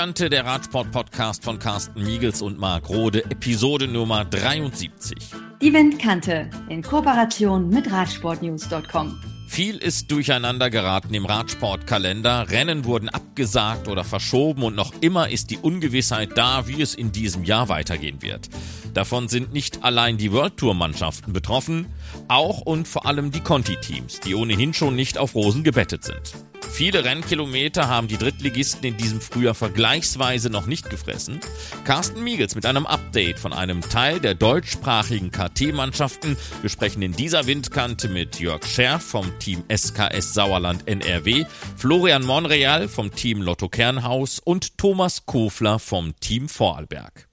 Windkante, der Radsport-Podcast von Carsten Miegels und Marc Rode, Episode Nummer 73. Die Windkante in Kooperation mit Radsportnews.com. Viel ist durcheinander geraten im Radsportkalender. Rennen wurden abgesagt oder verschoben und noch immer ist die Ungewissheit da, wie es in diesem Jahr weitergehen wird. Davon sind nicht allein die World Tour Mannschaften betroffen, auch und vor allem die Conti-Teams, die ohnehin schon nicht auf Rosen gebettet sind. Viele Rennkilometer haben die Drittligisten in diesem Frühjahr vergleichsweise noch nicht gefressen. Carsten Miegels mit einem Update von einem Teil der deutschsprachigen KT-Mannschaften. Wir sprechen in dieser Windkante mit Jörg Scherf vom Team SKS Sauerland NRW, Florian Monreal vom Team Lotto Kernhaus und Thomas Kofler vom Team Vorarlberg.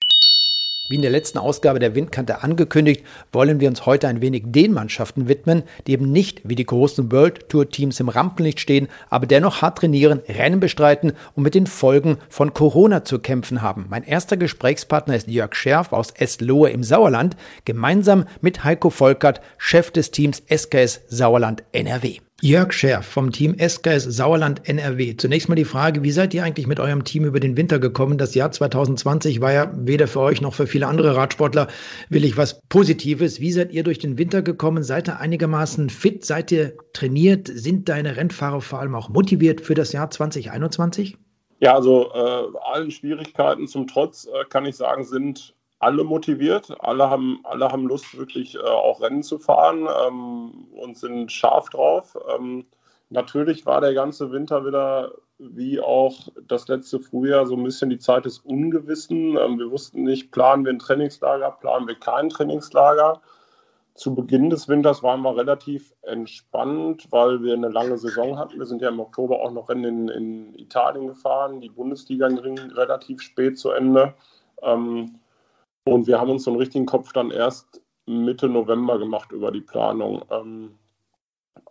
Wie in der letzten Ausgabe der Windkante angekündigt, wollen wir uns heute ein wenig den Mannschaften widmen, die eben nicht wie die großen World Tour Teams im Rampenlicht stehen, aber dennoch hart trainieren, Rennen bestreiten und mit den Folgen von Corona zu kämpfen haben. Mein erster Gesprächspartner ist Jörg Scherf aus Estlohe im Sauerland, gemeinsam mit Heiko Volkert, Chef des Teams SKS Sauerland NRW. Jörg Scherf vom Team SKS Sauerland NRW. Zunächst mal die Frage, wie seid ihr eigentlich mit eurem Team über den Winter gekommen? Das Jahr 2020 war ja weder für euch noch für viele andere Radsportler will ich was Positives. Wie seid ihr durch den Winter gekommen? Seid ihr einigermaßen fit? Seid ihr trainiert? Sind deine Rennfahrer vor allem auch motiviert für das Jahr 2021? Ja, also äh, allen Schwierigkeiten zum Trotz äh, kann ich sagen, sind alle motiviert, alle haben, alle haben Lust, wirklich äh, auch Rennen zu fahren ähm, und sind scharf drauf. Ähm, natürlich war der ganze Winter wieder, wie auch das letzte Frühjahr, so ein bisschen die Zeit des Ungewissen. Ähm, wir wussten nicht, planen wir ein Trainingslager, planen wir kein Trainingslager. Zu Beginn des Winters waren wir relativ entspannt, weil wir eine lange Saison hatten. Wir sind ja im Oktober auch noch Rennen in, in Italien gefahren. Die Bundesliga ging relativ spät zu Ende. Ähm, und wir haben uns so einen richtigen Kopf dann erst Mitte November gemacht über die Planung. Ähm,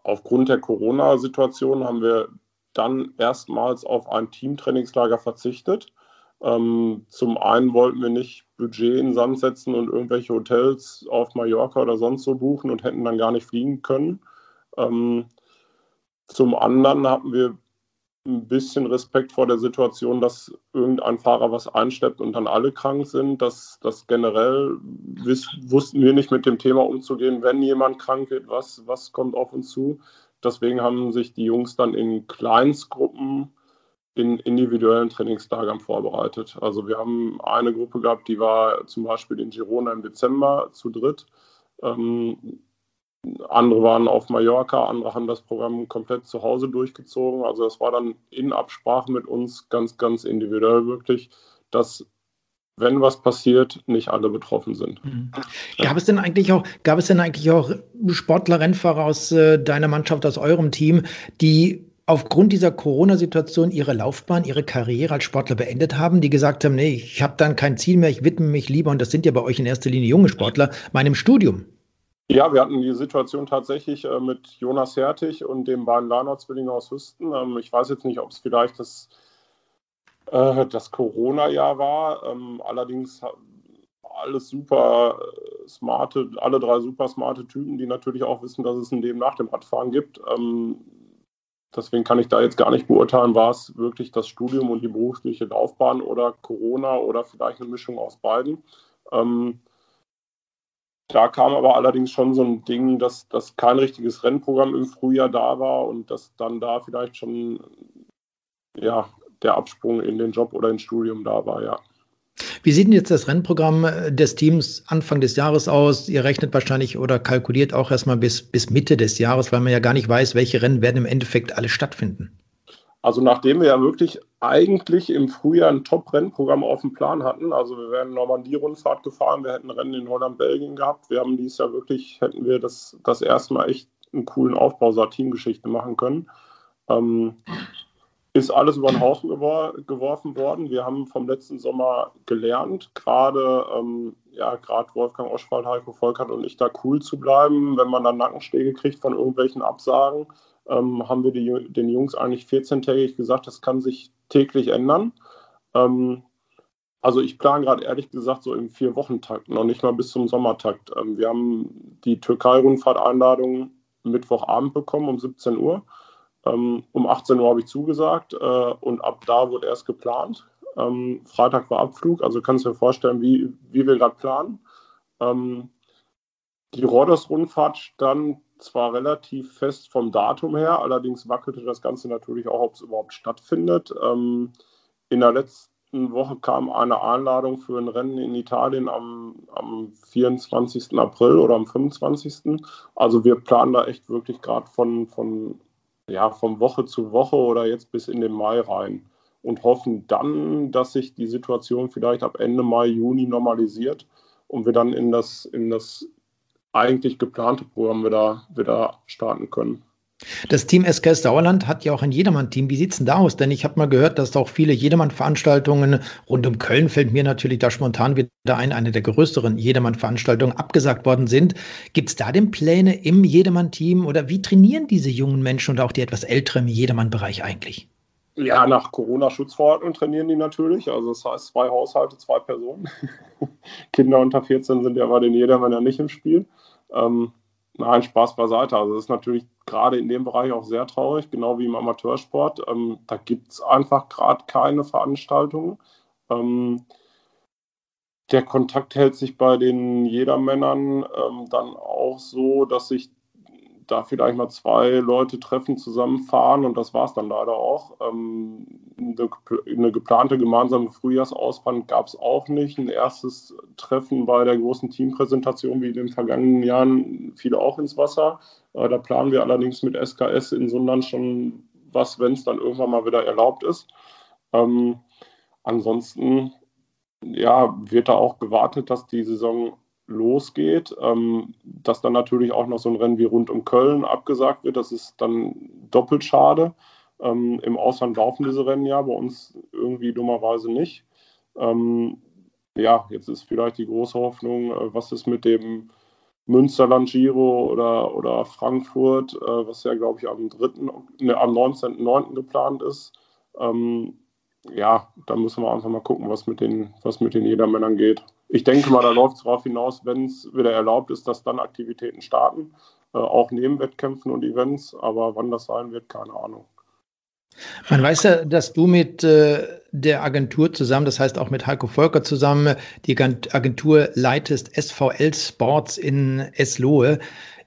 aufgrund der Corona-Situation haben wir dann erstmals auf ein Teamtrainingslager verzichtet. Ähm, zum einen wollten wir nicht Budget in Sand setzen und irgendwelche Hotels auf Mallorca oder sonst so buchen und hätten dann gar nicht fliegen können. Ähm, zum anderen hatten wir ein bisschen Respekt vor der Situation, dass irgendein Fahrer was einsteppt und dann alle krank sind. Das, das generell wiss, wussten wir nicht mit dem Thema umzugehen. Wenn jemand krank wird, was, was kommt auf uns zu? Deswegen haben sich die Jungs dann in Kleinstgruppen in individuellen Trainingslagern vorbereitet. Also wir haben eine Gruppe gehabt, die war zum Beispiel in Girona im Dezember zu dritt. Ähm, andere waren auf Mallorca, andere haben das Programm komplett zu Hause durchgezogen. Also das war dann in Absprache mit uns ganz, ganz individuell wirklich, dass wenn was passiert, nicht alle betroffen sind. Mhm. Gab es denn eigentlich auch, gab es denn eigentlich auch Sportler, Rennfahrer aus äh, deiner Mannschaft, aus eurem Team, die aufgrund dieser Corona-Situation ihre Laufbahn, ihre Karriere als Sportler beendet haben, die gesagt haben, nee, ich habe dann kein Ziel mehr, ich widme mich lieber, und das sind ja bei euch in erster Linie junge Sportler, meinem Studium? Ja, wir hatten die Situation tatsächlich äh, mit Jonas Hertig und dem beiden Lana-Zwillinge aus Hüsten. Ähm, ich weiß jetzt nicht, ob es vielleicht das, äh, das Corona-Jahr war. Ähm, allerdings alles super äh, smarte, alle drei super smarte Typen, die natürlich auch wissen, dass es ein Leben nach dem Radfahren gibt. Ähm, deswegen kann ich da jetzt gar nicht beurteilen, war es wirklich das Studium und die berufliche Laufbahn oder Corona oder vielleicht eine Mischung aus beiden. Ähm, da kam aber allerdings schon so ein Ding, dass, dass kein richtiges Rennprogramm im Frühjahr da war und dass dann da vielleicht schon ja, der Absprung in den Job oder ins Studium da war, ja. Wie sieht denn jetzt das Rennprogramm äh, des Teams Anfang des Jahres aus? Ihr rechnet wahrscheinlich oder kalkuliert auch erstmal bis, bis Mitte des Jahres, weil man ja gar nicht weiß, welche Rennen werden im Endeffekt alle stattfinden. Also nachdem wir ja wirklich eigentlich im Frühjahr ein Top-Rennprogramm auf dem Plan hatten, also wir wären Normandie-Rundfahrt gefahren, wir hätten Rennen in Holland, Belgien gehabt, wir haben dieses Jahr wirklich, hätten wir das, das erste Mal echt einen coolen Aufbau unserer Teamgeschichte machen können. Ähm, ist alles über den Haufen gewor geworfen worden. Wir haben vom letzten Sommer gelernt, gerade ähm, ja, gerade Wolfgang Oschwald, Heiko Volkert und ich da cool zu bleiben, wenn man dann Nackenschläge kriegt von irgendwelchen Absagen ähm, haben wir die, den Jungs eigentlich 14-tägig gesagt, das kann sich täglich ändern. Ähm, also ich plane gerade ehrlich gesagt so im Vier-Wochen-Takt, noch nicht mal bis zum Sommertakt. Ähm, wir haben die Türkei-Rundfahrt-Einladung Mittwochabend bekommen um 17 Uhr. Ähm, um 18 Uhr habe ich zugesagt äh, und ab da wurde erst geplant. Ähm, Freitag war Abflug, also kannst du dir vorstellen, wie, wie wir gerade planen. Ähm, die Rhodos-Rundfahrt stand zwar relativ fest vom Datum her, allerdings wackelte das Ganze natürlich auch, ob es überhaupt stattfindet. Ähm, in der letzten Woche kam eine Einladung für ein Rennen in Italien am, am 24. April oder am 25. Also wir planen da echt wirklich gerade von, von, ja, von Woche zu Woche oder jetzt bis in den Mai rein und hoffen dann, dass sich die Situation vielleicht ab Ende Mai, Juni normalisiert und wir dann in das, in das eigentlich geplante Programm wieder, wieder starten können. Das Team SKS Sauerland hat ja auch ein Jedermann-Team. Wie sieht es denn da aus? Denn ich habe mal gehört, dass auch viele Jedermann-Veranstaltungen rund um Köln fällt mir natürlich da spontan wieder ein, eine der größeren Jedermann-Veranstaltungen abgesagt worden sind. Gibt es da denn Pläne im Jedermann-Team oder wie trainieren diese jungen Menschen und auch die etwas älteren im Jedermann-Bereich eigentlich? Ja, nach Corona-Schutzverordnung trainieren die natürlich. Also das heißt zwei Haushalte, zwei Personen. Kinder unter 14 sind ja bei den Jedermann ja nicht im Spiel. Ähm, nein, Spaß beiseite. Also das ist natürlich gerade in dem Bereich auch sehr traurig, genau wie im Amateursport. Ähm, da gibt es einfach gerade keine Veranstaltungen. Ähm, der Kontakt hält sich bei den Jedermännern ähm, dann auch so, dass sich da vielleicht mal zwei Leute treffen, zusammenfahren und das war es dann leider auch. Ähm, eine, eine, geplante gemeinsame Frühjahrsausfahrt gab es auch nicht. Ein erstes Treffen bei der großen Teampräsentation wie in den vergangenen Jahren fiel auch ins Wasser. Äh, da planen wir allerdings mit SKS in Sundern schon was, wenn es dann irgendwann mal wieder erlaubt ist. Ähm, ansonsten ja, wird da auch gewartet, dass die Saison losgeht, ähm, dass dann natürlich auch noch so ein Rennen wie rund um Köln abgesagt wird. Das ist dann doppelt schade. Ähm, Im Ausland laufen diese Rennen ja, bei uns irgendwie dummerweise nicht. Ähm, ja, jetzt ist vielleicht die große Hoffnung, äh, was ist mit dem Münsterland Giro oder, oder Frankfurt, äh, was ja, glaube ich, am 3., ne, am 19.09. geplant ist. Ähm, ja, da müssen wir einfach mal gucken, was mit den, was mit den Jedermännern geht ich denke mal, da läuft es darauf hinaus, wenn es wieder erlaubt ist, dass dann Aktivitäten starten, äh, auch neben Wettkämpfen und Events. Aber wann das sein wird, keine Ahnung. Man weiß ja, dass du mit äh, der Agentur zusammen, das heißt auch mit Heiko Volker zusammen, die Agentur leitest SVL Sports in Eslohe.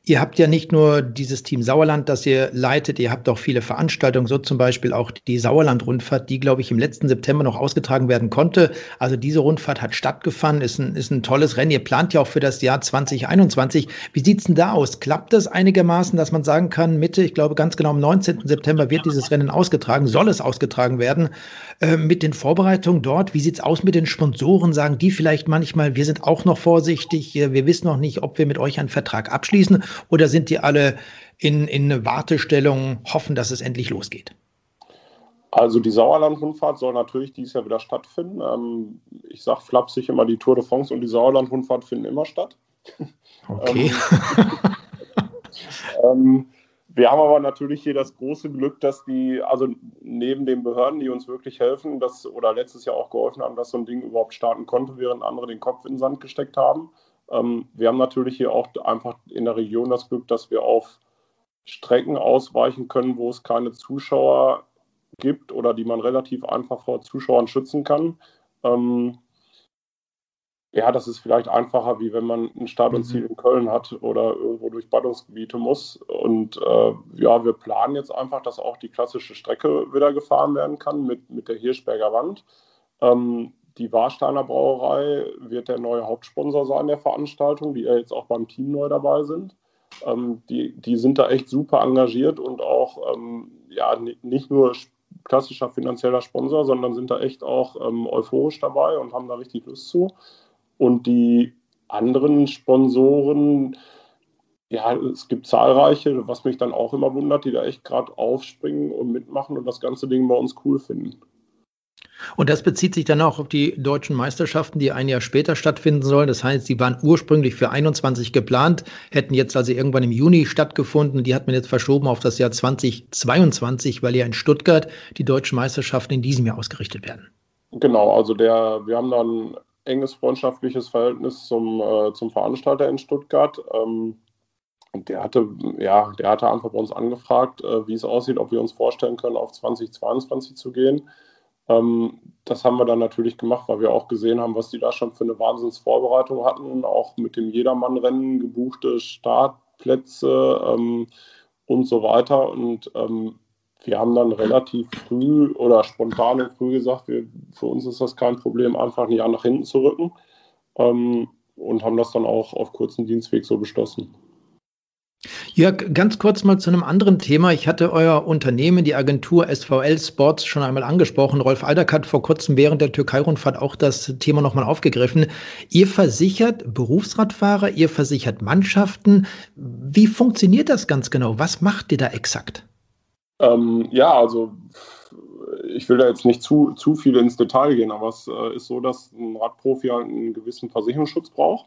Ihr habt ja nicht nur dieses Team Sauerland, das ihr leitet, ihr habt auch viele Veranstaltungen, so zum Beispiel auch die Sauerland-Rundfahrt, die, glaube ich, im letzten September noch ausgetragen werden konnte. Also diese Rundfahrt hat stattgefunden, ist ein, ist ein tolles Rennen. Ihr plant ja auch für das Jahr 2021. Wie sieht's denn da aus? Klappt das einigermaßen, dass man sagen kann, Mitte, ich glaube ganz genau am 19. September wird dieses Rennen ausgetragen, soll es ausgetragen werden? Äh, mit den Vorbereitungen dort, wie sieht's aus mit den Sponsoren? Sagen die vielleicht manchmal, wir sind auch noch vorsichtig, wir wissen noch nicht, ob wir mit euch einen Vertrag abschließen? Oder sind die alle in, in Wartestellung, hoffen, dass es endlich losgeht? Also die Sauerland-Rundfahrt soll natürlich dieses Jahr wieder stattfinden. Ähm, ich sage flapsig immer, die Tour de France und die Sauerland-Rundfahrt finden immer statt. Okay. ähm, wir haben aber natürlich hier das große Glück, dass die, also neben den Behörden, die uns wirklich helfen, dass, oder letztes Jahr auch geholfen haben, dass so ein Ding überhaupt starten konnte, während andere den Kopf in den Sand gesteckt haben, wir haben natürlich hier auch einfach in der Region das Glück, dass wir auf Strecken ausweichen können, wo es keine Zuschauer gibt oder die man relativ einfach vor Zuschauern schützen kann. Ähm, ja, das ist vielleicht einfacher, wie wenn man ein Stadionziel mhm. in Köln hat oder irgendwo durch Ballungsgebiete muss. Und äh, ja, wir planen jetzt einfach, dass auch die klassische Strecke wieder gefahren werden kann mit, mit der Hirschberger Wand. Ähm, die Warsteiner Brauerei wird der neue Hauptsponsor sein der Veranstaltung, die ja jetzt auch beim Team neu dabei sind. Ähm, die, die sind da echt super engagiert und auch ähm, ja, nicht nur klassischer finanzieller Sponsor, sondern sind da echt auch ähm, euphorisch dabei und haben da richtig Lust zu. Und die anderen Sponsoren, ja, es gibt zahlreiche, was mich dann auch immer wundert, die da echt gerade aufspringen und mitmachen und das ganze Ding bei uns cool finden. Und das bezieht sich dann auch auf die deutschen Meisterschaften, die ein Jahr später stattfinden sollen. Das heißt, sie waren ursprünglich für 21 geplant, hätten jetzt also irgendwann im Juni stattgefunden. Die hat man jetzt verschoben auf das Jahr 2022, weil ja in Stuttgart die deutschen Meisterschaften in diesem Jahr ausgerichtet werden. Genau, also der, wir haben dann ein enges freundschaftliches Verhältnis zum, äh, zum Veranstalter in Stuttgart. Ähm, und der hatte, ja, der hatte einfach bei uns angefragt, äh, wie es aussieht, ob wir uns vorstellen können, auf 2022 zu gehen. Ähm, das haben wir dann natürlich gemacht, weil wir auch gesehen haben, was die da schon für eine Wahnsinnsvorbereitung hatten, auch mit dem Jedermann-Rennen, gebuchte Startplätze ähm, und so weiter. Und ähm, wir haben dann relativ früh oder spontan und früh gesagt, wir, für uns ist das kein Problem, einfach ein Jahr nach hinten zu rücken ähm, und haben das dann auch auf kurzen Dienstweg so beschlossen. Jörg, ganz kurz mal zu einem anderen Thema. Ich hatte euer Unternehmen, die Agentur SVL Sports, schon einmal angesprochen. Rolf Aldag hat vor kurzem während der Türkei-Rundfahrt auch das Thema nochmal aufgegriffen. Ihr versichert Berufsradfahrer, ihr versichert Mannschaften. Wie funktioniert das ganz genau? Was macht ihr da exakt? Ähm, ja, also ich will da jetzt nicht zu, zu viel ins Detail gehen, aber es äh, ist so, dass ein Radprofi halt einen gewissen Versicherungsschutz braucht.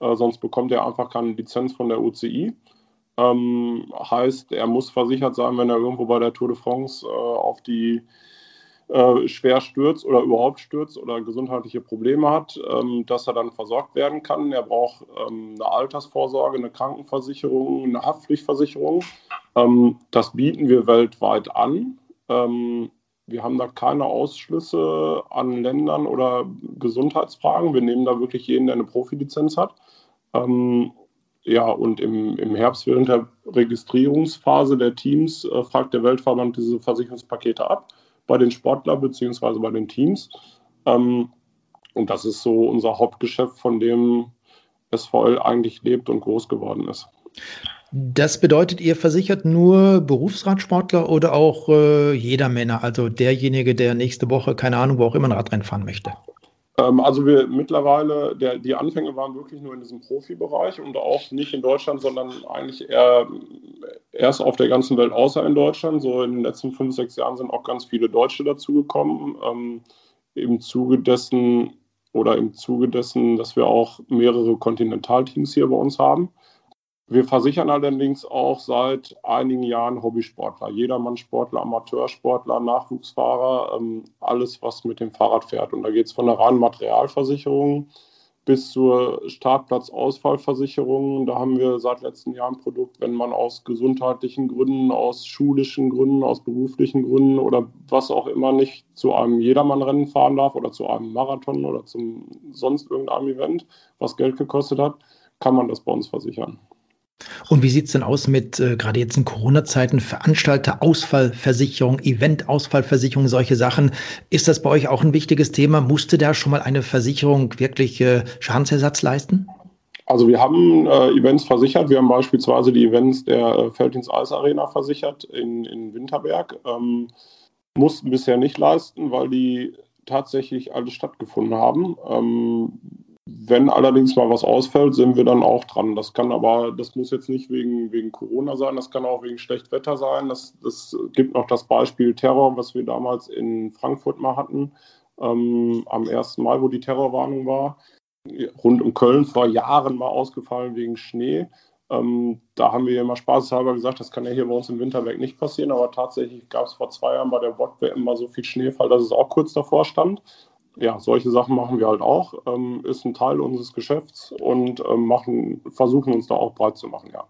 Äh, sonst bekommt er einfach keine Lizenz von der UCI. Ähm, heißt, er muss versichert sein, wenn er irgendwo bei der Tour de France äh, auf die äh, schwer stürzt oder überhaupt stürzt oder gesundheitliche Probleme hat, ähm, dass er dann versorgt werden kann. Er braucht ähm, eine Altersvorsorge, eine Krankenversicherung, eine Haftpflichtversicherung. Ähm, das bieten wir weltweit an. Ähm, wir haben da keine Ausschlüsse an Ländern oder Gesundheitsfragen. Wir nehmen da wirklich jeden, der eine Profilizenz hat. Ja, und im, im Herbst während der Registrierungsphase der Teams äh, fragt der Weltverband diese Versicherungspakete ab bei den Sportlern bzw. bei den Teams. Ähm, und das ist so unser Hauptgeschäft, von dem SVL eigentlich lebt und groß geworden ist. Das bedeutet, ihr versichert nur Berufsradsportler oder auch äh, jeder Männer, also derjenige, der nächste Woche, keine Ahnung, wo auch immer ein Radrennen fahren möchte? Ähm, also wir mittlerweile, der, die Anfänge waren wirklich nur in diesem Profibereich und auch nicht in Deutschland, sondern eigentlich eher erst auf der ganzen Welt außer in Deutschland. So in den letzten fünf, sechs Jahren sind auch ganz viele Deutsche dazugekommen. Ähm, Im Zuge dessen oder im Zuge dessen, dass wir auch mehrere Kontinentalteams hier bei uns haben. Wir versichern allerdings auch seit einigen Jahren Hobbysportler, Jedermann-Sportler, Amateursportler, Nachwuchsfahrer, ähm, alles, was mit dem Fahrrad fährt. Und da geht es von der reinen Materialversicherung bis zur Startplatzausfallversicherung. Da haben wir seit letztem Jahr ein Produkt, wenn man aus gesundheitlichen Gründen, aus schulischen Gründen, aus beruflichen Gründen oder was auch immer nicht zu einem Jedermann-Rennen fahren darf oder zu einem Marathon oder zum sonst irgendeinem Event, was Geld gekostet hat, kann man das bei uns versichern. Und wie sieht es denn aus mit äh, gerade jetzt in Corona-Zeiten Veranstalter, Ausfallversicherung, Event-Ausfallversicherung, solche Sachen? Ist das bei euch auch ein wichtiges Thema? Musste da schon mal eine Versicherung wirklich äh, Schadensersatz leisten? Also wir haben äh, Events versichert. Wir haben beispielsweise die Events der äh, Feldins Eis Arena versichert in, in Winterberg. Ähm, mussten bisher nicht leisten, weil die tatsächlich alle stattgefunden haben. Ähm, wenn allerdings mal was ausfällt, sind wir dann auch dran. Das kann aber, das muss jetzt nicht wegen, wegen Corona sein, das kann auch wegen schlechtem Wetter sein. Das, das gibt noch das Beispiel Terror, was wir damals in Frankfurt mal hatten, ähm, am 1. Mai, wo die Terrorwarnung war. Rund um Köln vor Jahren mal ausgefallen wegen Schnee. Ähm, da haben wir immer spaßeshalber gesagt, das kann ja hier bei uns im Winterberg nicht passieren, aber tatsächlich gab es vor zwei Jahren bei der Bot-WM mal so viel Schneefall, dass es auch kurz davor stand ja, solche Sachen machen wir halt auch. Ähm, ist ein Teil unseres Geschäfts und ähm, machen, versuchen uns da auch breit zu machen, ja.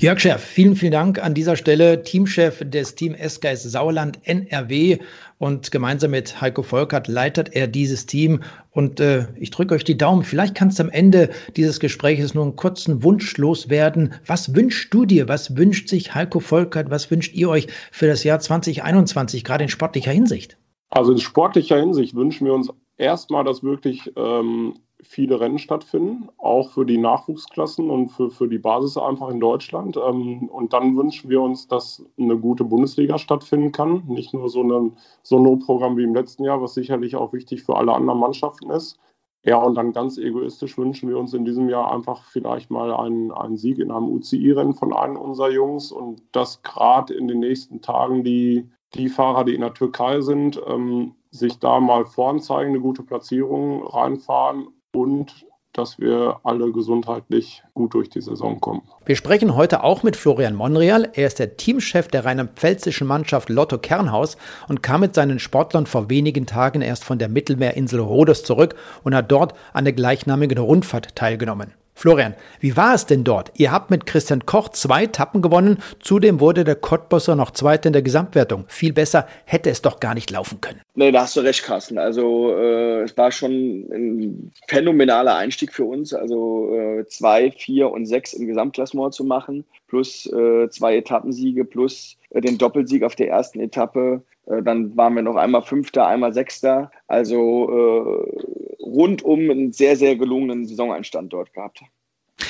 Jörg Schäff, vielen, vielen Dank an dieser Stelle, Teamchef des Team SKS Sauerland NRW und gemeinsam mit Heiko Volkert leitet er dieses Team und äh, ich drücke euch die Daumen. Vielleicht kannst du am Ende dieses Gesprächs nur einen kurzen Wunsch loswerden. Was wünschst du dir? Was wünscht sich Heiko Volkert? Was wünscht ihr euch für das Jahr 2021, gerade in sportlicher Hinsicht? Also in sportlicher Hinsicht wünschen wir uns erstmal, dass wirklich ähm, viele Rennen stattfinden, auch für die Nachwuchsklassen und für, für die Basis einfach in Deutschland. Ähm, und dann wünschen wir uns, dass eine gute Bundesliga stattfinden kann. Nicht nur so ein Sono-Programm wie im letzten Jahr, was sicherlich auch wichtig für alle anderen Mannschaften ist. Ja, und dann ganz egoistisch wünschen wir uns in diesem Jahr einfach vielleicht mal einen, einen Sieg in einem UCI-Rennen von einem unserer Jungs und dass gerade in den nächsten Tagen die die Fahrer, die in der Türkei sind, ähm, sich da mal vorn zeigen, eine gute Platzierung reinfahren und dass wir alle gesundheitlich gut durch die Saison kommen. Wir sprechen heute auch mit Florian Monreal. Er ist der Teamchef der rheinland-pfälzischen Mannschaft Lotto Kernhaus und kam mit seinen Sportlern vor wenigen Tagen erst von der Mittelmeerinsel Rhodos zurück und hat dort an der gleichnamigen Rundfahrt teilgenommen. Florian, wie war es denn dort? Ihr habt mit Christian Koch zwei Tappen gewonnen. Zudem wurde der Cottbusser noch Zweiter in der Gesamtwertung. Viel besser hätte es doch gar nicht laufen können. Nee, da hast du recht, Carsten. Also äh, es war schon ein phänomenaler Einstieg für uns. Also äh, zwei, vier und sechs im Gesamtklassement zu machen, plus äh, zwei Etappensiege, plus äh, den Doppelsieg auf der ersten Etappe. Äh, dann waren wir noch einmal Fünfter, einmal Sechster. Also äh, rundum einen sehr, sehr gelungenen Saisoneinstand dort gehabt.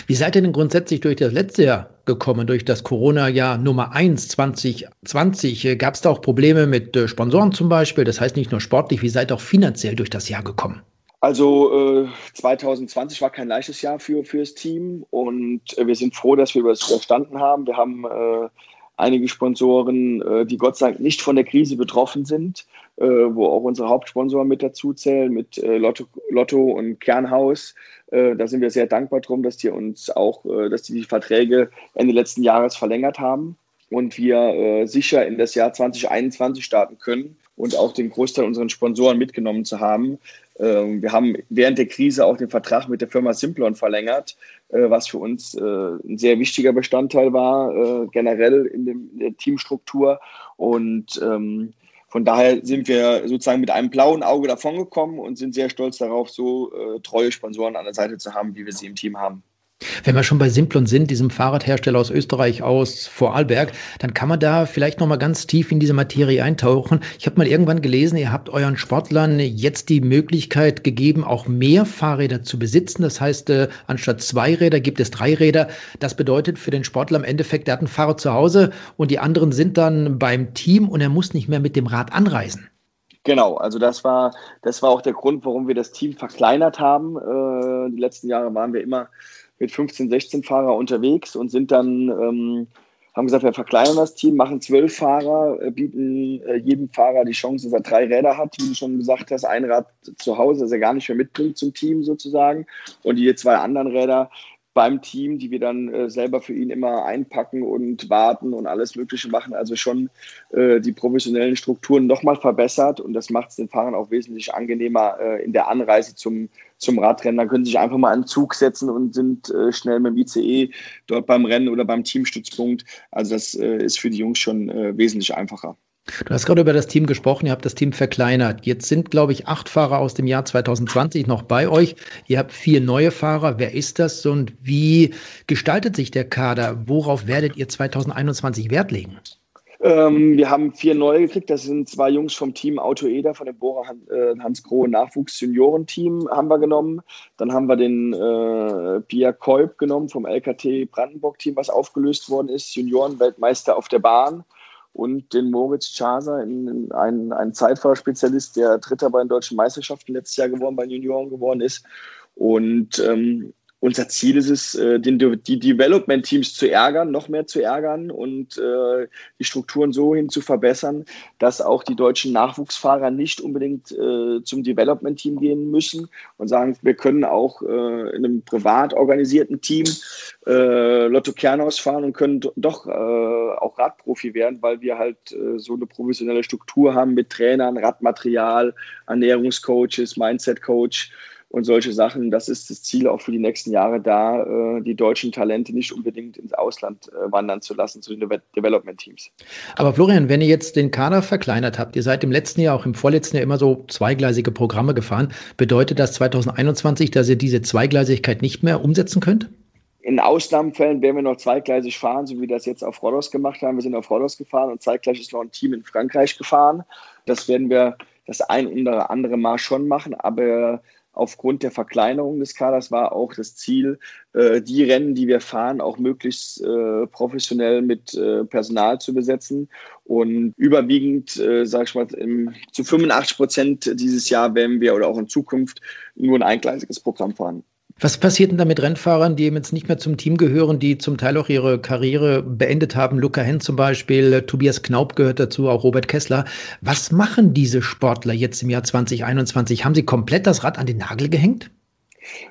Wie seid ihr denn grundsätzlich durch das letzte Jahr gekommen, durch das Corona-Jahr Nummer 1 2020? Gab es da auch Probleme mit Sponsoren zum Beispiel? Das heißt nicht nur sportlich, wie seid ihr auch finanziell durch das Jahr gekommen? Also äh, 2020 war kein leichtes Jahr für, für das Team und äh, wir sind froh, dass wir das überstanden haben. Wir haben äh, einige Sponsoren, äh, die Gott sei Dank nicht von der Krise betroffen sind, äh, wo auch unsere Hauptsponsoren mit dazu zählen, mit äh, Lotto, Lotto und Kernhaus. Da sind wir sehr dankbar drum, dass die uns auch, dass die, die Verträge Ende letzten Jahres verlängert haben und wir sicher in das Jahr 2021 starten können und auch den Großteil unserer Sponsoren mitgenommen zu haben. Ähm, wir haben während der Krise auch den Vertrag mit der Firma Simplon verlängert, äh, was für uns äh, ein sehr wichtiger Bestandteil war, äh, generell in, der Teamstruktur. Und ähm, von daher sind wir sozusagen mit einem blauen Auge davongekommen und sind sehr stolz darauf, so treue Sponsoren an der Seite zu haben, wie wir sie im Team haben. Wenn wir schon bei Simplon sind, diesem Fahrradhersteller aus Österreich aus Vorarlberg, dann kann man da vielleicht noch mal ganz tief in diese Materie eintauchen. Ich habe mal irgendwann gelesen, ihr habt euren Sportlern jetzt die Möglichkeit gegeben, auch mehr Fahrräder zu besitzen. Das heißt, äh, anstatt zwei Räder gibt es drei Räder. Das bedeutet für den Sportler im Endeffekt, der hat ein Fahrrad zu Hause und die anderen sind dann beim Team und er muss nicht mehr mit dem Rad anreisen. Genau, also das war, das war auch der Grund, warum wir das Team verkleinert haben. Äh, die letzten Jahre waren wir immer mit 15, 16 Fahrer unterwegs und sind dann, ähm, haben gesagt, wir verkleinern das Team, machen zwölf Fahrer, äh, bieten äh, jedem Fahrer die Chance, dass er drei Räder hat, wie du schon gesagt hast, ein Rad zu Hause, das er gar nicht mehr mitbringt zum Team sozusagen. Und die zwei anderen Räder beim Team, die wir dann äh, selber für ihn immer einpacken und warten und alles Mögliche machen. Also schon äh, die professionellen Strukturen nochmal verbessert und das macht es den Fahrern auch wesentlich angenehmer äh, in der Anreise zum, zum Radrennen. Da können sie sich einfach mal einen Zug setzen und sind äh, schnell mit dem ICE dort beim Rennen oder beim Teamstützpunkt. Also das äh, ist für die Jungs schon äh, wesentlich einfacher. Du hast gerade über das Team gesprochen, ihr habt das Team verkleinert. Jetzt sind, glaube ich, acht Fahrer aus dem Jahr 2020 noch bei euch. Ihr habt vier neue Fahrer. Wer ist das und wie gestaltet sich der Kader? Worauf werdet ihr 2021 Wert legen? Ähm, wir haben vier neue gekriegt. Das sind zwei Jungs vom Team Auto Eder, von dem Bohrer äh, Hans Grohe Nachwuchs-Juniorenteam haben wir genommen. Dann haben wir den äh, Pierre Kolb genommen vom LKT Brandenburg-Team, was aufgelöst worden ist. Juniorenweltmeister auf der Bahn und den Moritz Chaser, ein, ein Zeitfahrerspezialist, der Dritter bei den deutschen Meisterschaften letztes Jahr geworden, bei den Junioren geworden ist. Und ähm, unser Ziel ist es, äh, den, die Development-Teams zu ärgern, noch mehr zu ärgern und äh, die Strukturen so hin zu verbessern, dass auch die deutschen Nachwuchsfahrer nicht unbedingt äh, zum Development-Team gehen müssen und sagen, wir können auch äh, in einem privat organisierten Team äh, Lotto Kernhaus fahren und können doch äh, auch Radprofi werden, weil wir halt so eine professionelle Struktur haben mit Trainern, Radmaterial, Ernährungscoaches, Mindset-Coach und solche Sachen. Das ist das Ziel auch für die nächsten Jahre, da äh, die deutschen Talente nicht unbedingt ins Ausland äh, wandern zu lassen, zu den De Development-Teams. Aber Florian, wenn ihr jetzt den Kader verkleinert habt, ihr seid im letzten Jahr, auch im vorletzten Jahr immer so zweigleisige Programme gefahren, bedeutet das 2021, dass ihr diese Zweigleisigkeit nicht mehr umsetzen könnt? In Ausnahmefällen werden wir noch zweigleisig fahren, so wie wir das jetzt auf Rodos gemacht haben. Wir sind auf Rodos gefahren und zeitgleich ist noch ein Team in Frankreich gefahren. Das werden wir das ein oder andere Mal schon machen, aber aufgrund der Verkleinerung des Kaders war auch das Ziel, äh, die Rennen, die wir fahren, auch möglichst äh, professionell mit äh, Personal zu besetzen. Und überwiegend, äh, sage ich mal, im, zu 85 Prozent dieses Jahr werden wir oder auch in Zukunft nur ein eingleisiges Programm fahren. Was passiert denn da mit Rennfahrern, die jetzt nicht mehr zum Team gehören, die zum Teil auch ihre Karriere beendet haben? Luca Henn zum Beispiel, Tobias Knaub gehört dazu, auch Robert Kessler. Was machen diese Sportler jetzt im Jahr 2021? Haben sie komplett das Rad an den Nagel gehängt?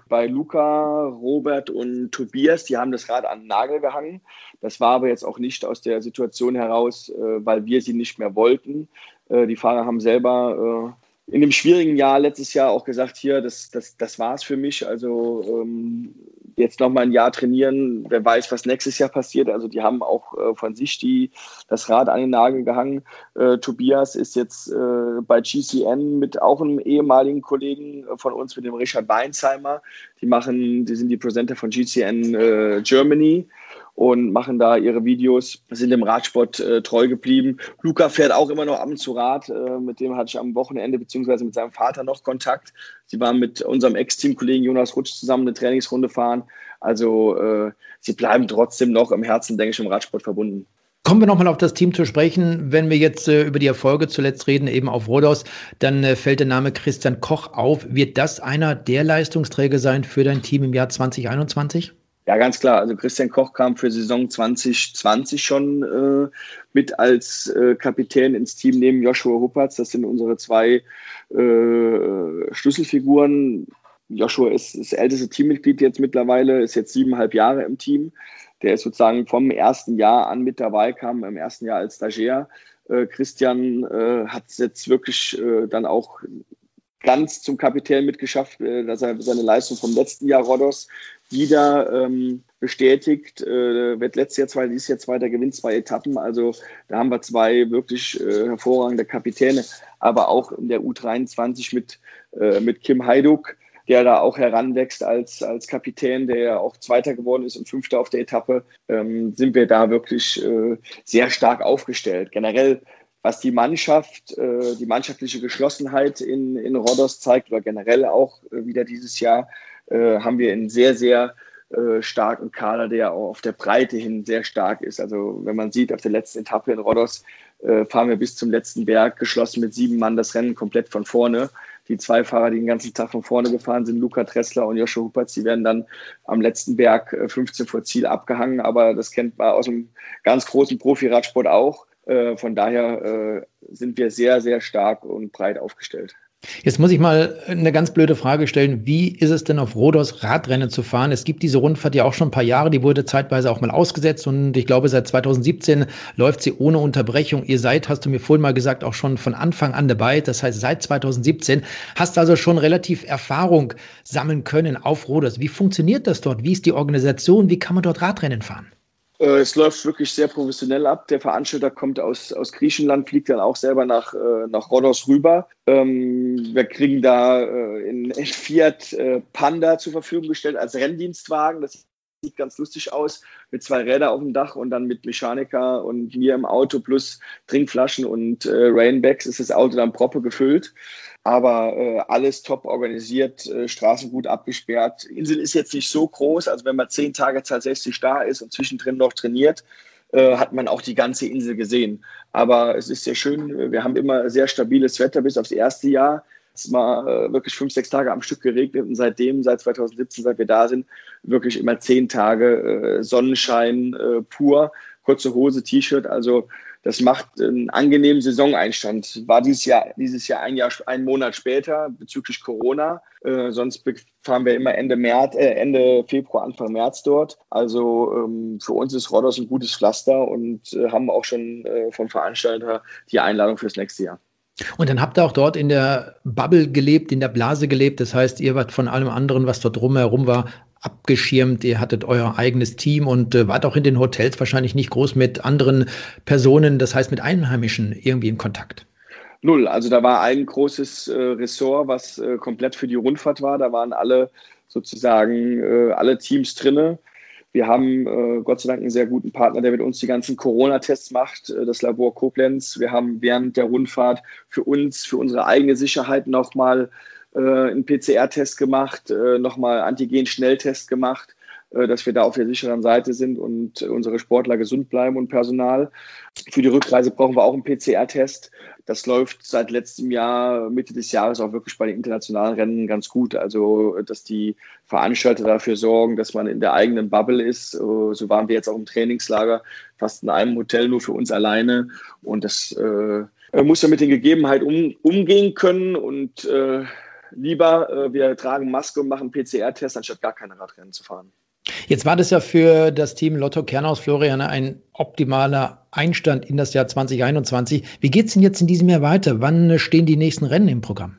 Bei Luca, Robert und Tobias, die haben das Rad an den Nagel gehangen. Das war aber jetzt auch nicht aus der Situation heraus, äh, weil wir sie nicht mehr wollten. Äh, die Fahrer haben selber äh, in dem schwierigen Jahr letztes Jahr auch gesagt, hier, das, das, das war es für mich. Also ähm, jetzt nochmal ein Jahr trainieren, wer weiß, was nächstes Jahr passiert. Also die haben auch äh, von sich die, das Rad an den Nagel gehangen. Äh, Tobias ist jetzt äh, bei GCN mit auch einem ehemaligen Kollegen von uns, mit dem Richard Weinsheimer. Die machen, die sind die Präsenter von GCN äh, Germany und machen da ihre Videos, sind dem Radsport äh, treu geblieben. Luca fährt auch immer noch ab und zu Rad, äh, mit dem hatte ich am Wochenende beziehungsweise mit seinem Vater noch Kontakt. Sie waren mit unserem Ex-Teamkollegen Jonas Rutsch zusammen eine Trainingsrunde fahren. Also äh, sie bleiben trotzdem noch im Herzen, denke ich, im Radsport verbunden. Kommen wir nochmal auf das Team zu sprechen. Wenn wir jetzt äh, über die Erfolge zuletzt reden, eben auf Rodos, dann äh, fällt der Name Christian Koch auf. Wird das einer der Leistungsträger sein für dein Team im Jahr 2021? Ja, ganz klar. Also Christian Koch kam für Saison 2020 schon äh, mit als äh, Kapitän ins Team neben Joshua Huppertz. Das sind unsere zwei äh, Schlüsselfiguren. Joshua ist das älteste Teammitglied jetzt mittlerweile, ist jetzt siebeneinhalb Jahre im Team. Der ist sozusagen vom ersten Jahr an mit dabei, kam im ersten Jahr als Stagiaire. Äh, Christian äh, hat es jetzt wirklich äh, dann auch ganz zum Kapitän mitgeschafft, dass er seine Leistung vom letzten Jahr Rodos wieder ähm, bestätigt. Äh, wird letztes Jahr zwei, dieses Jahr zweiter, gewinnt zwei Etappen. Also da haben wir zwei wirklich äh, hervorragende Kapitäne, aber auch in der U23 mit, äh, mit Kim Heiduk, der da auch heranwächst als, als Kapitän, der ja auch Zweiter geworden ist und Fünfter auf der Etappe, ähm, sind wir da wirklich äh, sehr stark aufgestellt. Generell was die Mannschaft, äh, die mannschaftliche Geschlossenheit in, in Rodos zeigt oder generell auch äh, wieder dieses Jahr, äh, haben wir einen sehr, sehr äh, starken Kader, der auch auf der Breite hin sehr stark ist. Also wenn man sieht, auf der letzten Etappe in Rodos äh, fahren wir bis zum letzten Berg, geschlossen mit sieben Mann das Rennen komplett von vorne. Die zwei Fahrer, die den ganzen Tag von vorne gefahren sind, Luca Tressler und Joshua Huppertz, die werden dann am letzten Berg 15 vor Ziel abgehangen. Aber das kennt man aus dem ganz großen Profi-Radsport auch. Von daher sind wir sehr, sehr stark und breit aufgestellt. Jetzt muss ich mal eine ganz blöde Frage stellen. Wie ist es denn auf Rhodos Radrennen zu fahren? Es gibt diese Rundfahrt ja auch schon ein paar Jahre, die wurde zeitweise auch mal ausgesetzt und ich glaube, seit 2017 läuft sie ohne Unterbrechung. Ihr seid, hast du mir vorhin mal gesagt, auch schon von Anfang an dabei. Das heißt, seit 2017 hast du also schon relativ Erfahrung sammeln können auf Rhodos. Wie funktioniert das dort? Wie ist die Organisation? Wie kann man dort Radrennen fahren? Äh, es läuft wirklich sehr professionell ab. Der Veranstalter kommt aus, aus Griechenland, fliegt dann auch selber nach, äh, nach Rhodos rüber. Ähm, wir kriegen da äh, in, in Fiat äh, Panda zur Verfügung gestellt als Renndienstwagen. Das sieht ganz lustig aus, mit zwei Rädern auf dem Dach und dann mit Mechaniker und mir im Auto plus Trinkflaschen und äh, Rainbacks ist das Auto dann proppe gefüllt. Aber äh, alles top organisiert, äh, Straßen gut abgesperrt. Insel ist jetzt nicht so groß, also wenn man zehn Tage tatsächlich da ist und zwischendrin noch trainiert, äh, hat man auch die ganze Insel gesehen. Aber es ist sehr schön. Wir haben immer sehr stabiles Wetter bis aufs erste Jahr. Es mal äh, wirklich fünf, sechs Tage am Stück geregnet und seitdem, seit 2017, seit wir da sind, wirklich immer zehn Tage äh, Sonnenschein äh, pur, kurze Hose, T-Shirt. Also das macht einen angenehmen Saisoneinstand. War dieses Jahr, dieses Jahr ein Jahr, einen Monat später bezüglich Corona. Äh, sonst fahren wir immer Ende März, äh, Ende Februar, Anfang März dort. Also ähm, für uns ist Rodos ein gutes Pflaster und äh, haben auch schon vom Veranstalter die Einladung fürs nächste Jahr. Und dann habt ihr auch dort in der Bubble gelebt, in der Blase gelebt. Das heißt, ihr wart von allem anderen, was dort drumherum war, abgeschirmt. Ihr hattet euer eigenes Team und äh, wart auch in den Hotels wahrscheinlich nicht groß mit anderen Personen, das heißt mit Einheimischen irgendwie in Kontakt. Null. Also da war ein großes äh, Ressort, was äh, komplett für die Rundfahrt war. Da waren alle sozusagen äh, alle Teams drinne. Wir haben äh, Gott sei Dank einen sehr guten Partner, der mit uns die ganzen Corona-Tests macht, äh, das Labor Koblenz. Wir haben während der Rundfahrt für uns, für unsere eigene Sicherheit nochmal äh, einen PCR-Test gemacht, äh, nochmal Antigen-Schnelltest gemacht, dass wir da auf der sicheren Seite sind und unsere Sportler gesund bleiben und Personal. Für die Rückreise brauchen wir auch einen PCR-Test. Das läuft seit letztem Jahr, Mitte des Jahres auch wirklich bei den internationalen Rennen ganz gut. Also, dass die Veranstalter dafür sorgen, dass man in der eigenen Bubble ist. So waren wir jetzt auch im Trainingslager, fast in einem Hotel nur für uns alleine. Und das äh, muss ja mit den Gegebenheiten um, umgehen können und äh, lieber, äh, wir tragen Maske und machen PCR-Test, anstatt gar keine Radrennen zu fahren. Jetzt war das ja für das Team Lotto Kernhaus Florian ein optimaler Einstand in das Jahr 2021. Wie geht es denn jetzt in diesem Jahr weiter? Wann stehen die nächsten Rennen im Programm?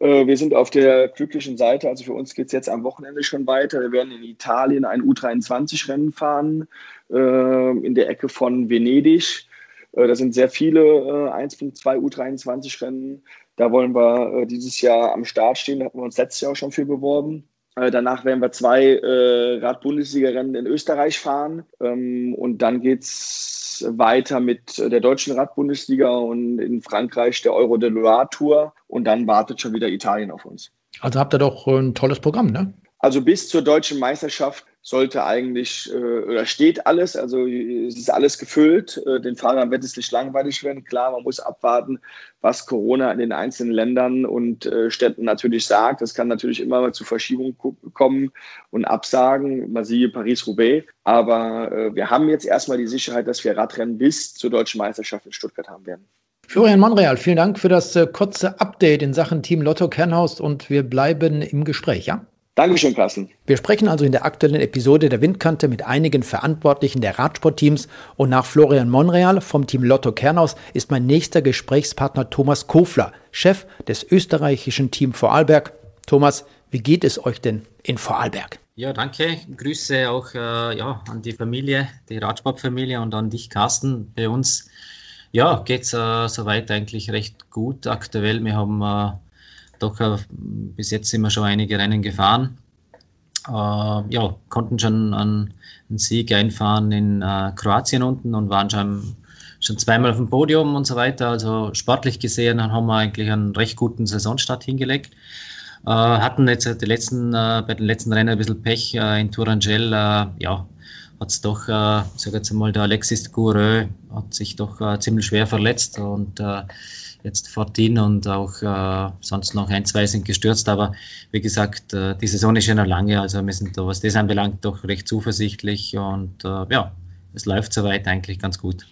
Äh, wir sind auf der glücklichen Seite. Also für uns geht es jetzt am Wochenende schon weiter. Wir werden in Italien ein U23-Rennen fahren, äh, in der Ecke von Venedig. Äh, da sind sehr viele 1.2 U23-Rennen. Da wollen wir dieses Jahr am Start stehen. Da hatten wir uns letztes Jahr auch schon für beworben. Danach werden wir zwei Rad-Bundesliga-Rennen in Österreich fahren. Ähm, und dann geht es weiter mit der deutschen Rad-Bundesliga und in Frankreich der Euro de Loire Tour. Und dann wartet schon wieder Italien auf uns. Also habt ihr doch ein tolles Programm, ne? Also bis zur deutschen Meisterschaft sollte eigentlich äh, oder steht alles, also es ist alles gefüllt. Äh, den Fahrern wird es nicht langweilig werden. Klar, man muss abwarten, was Corona in den einzelnen Ländern und äh, Städten natürlich sagt. Das kann natürlich immer mal zu Verschiebungen kommen und Absagen. Man siehe Paris-Roubaix. Aber äh, wir haben jetzt erstmal die Sicherheit, dass wir Radrennen bis zur deutschen Meisterschaft in Stuttgart haben werden. Florian Monreal, vielen Dank für das äh, kurze Update in Sachen Team Lotto Kernhaus und wir bleiben im Gespräch, ja? Dankeschön, Carsten. Wir sprechen also in der aktuellen Episode der Windkante mit einigen Verantwortlichen der Radsportteams und nach Florian Monreal vom Team Lotto Kernhaus ist mein nächster Gesprächspartner Thomas Kofler, Chef des österreichischen Team Vorarlberg. Thomas, wie geht es euch denn in Vorarlberg? Ja, danke. Grüße auch äh, ja, an die Familie, die Radsportfamilie und an dich, Carsten. Bei uns ja, geht es äh, soweit eigentlich recht gut aktuell. Wir haben äh, doch äh, bis jetzt sind wir schon einige Rennen gefahren. Äh, ja, konnten schon einen, einen Sieg einfahren in äh, Kroatien unten und waren schon, schon zweimal auf dem Podium und so weiter. Also sportlich gesehen haben wir eigentlich einen recht guten Saisonstart hingelegt. Äh, hatten jetzt die letzten, bei den letzten Rennen ein bisschen Pech in Tourangel. ja, hat es doch, äh, sag jetzt mal, der Alexis Goureux hat sich doch äh, ziemlich schwer verletzt und äh, jetzt Fortin und auch äh, sonst noch ein, zwei sind gestürzt, aber wie gesagt, äh, die Saison ist ja noch lange, also wir sind da, was das anbelangt, doch recht zuversichtlich und äh, ja, es läuft soweit eigentlich ganz gut.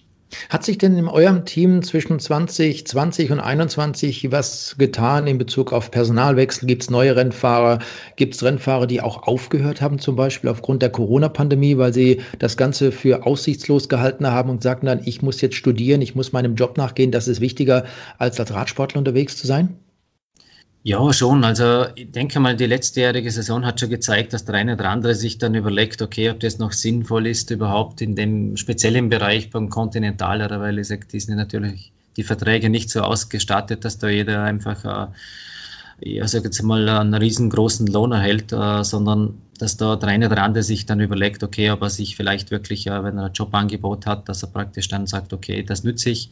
Hat sich denn in eurem Team zwischen 2020 und 2021 was getan in Bezug auf Personalwechsel? Gibt es neue Rennfahrer? Gibt es Rennfahrer, die auch aufgehört haben, zum Beispiel aufgrund der Corona-Pandemie, weil sie das Ganze für aussichtslos gehalten haben und sagten dann, ich muss jetzt studieren, ich muss meinem Job nachgehen, das ist wichtiger, als als Radsportler unterwegs zu sein? Ja, schon. Also ich denke mal, die letztejährige Saison hat schon gezeigt, dass der eine oder andere sich dann überlegt, okay, ob das noch sinnvoll ist, überhaupt in dem speziellen Bereich beim Kontinentaler, weil ich sage, die sind natürlich die Verträge nicht so ausgestattet, dass da jeder einfach, äh, ich sage jetzt mal, einen riesengroßen Lohn erhält, äh, sondern dass da der eine oder andere sich dann überlegt, okay, ob er sich vielleicht wirklich, äh, wenn er ein Jobangebot hat, dass er praktisch dann sagt, okay, das nütze ich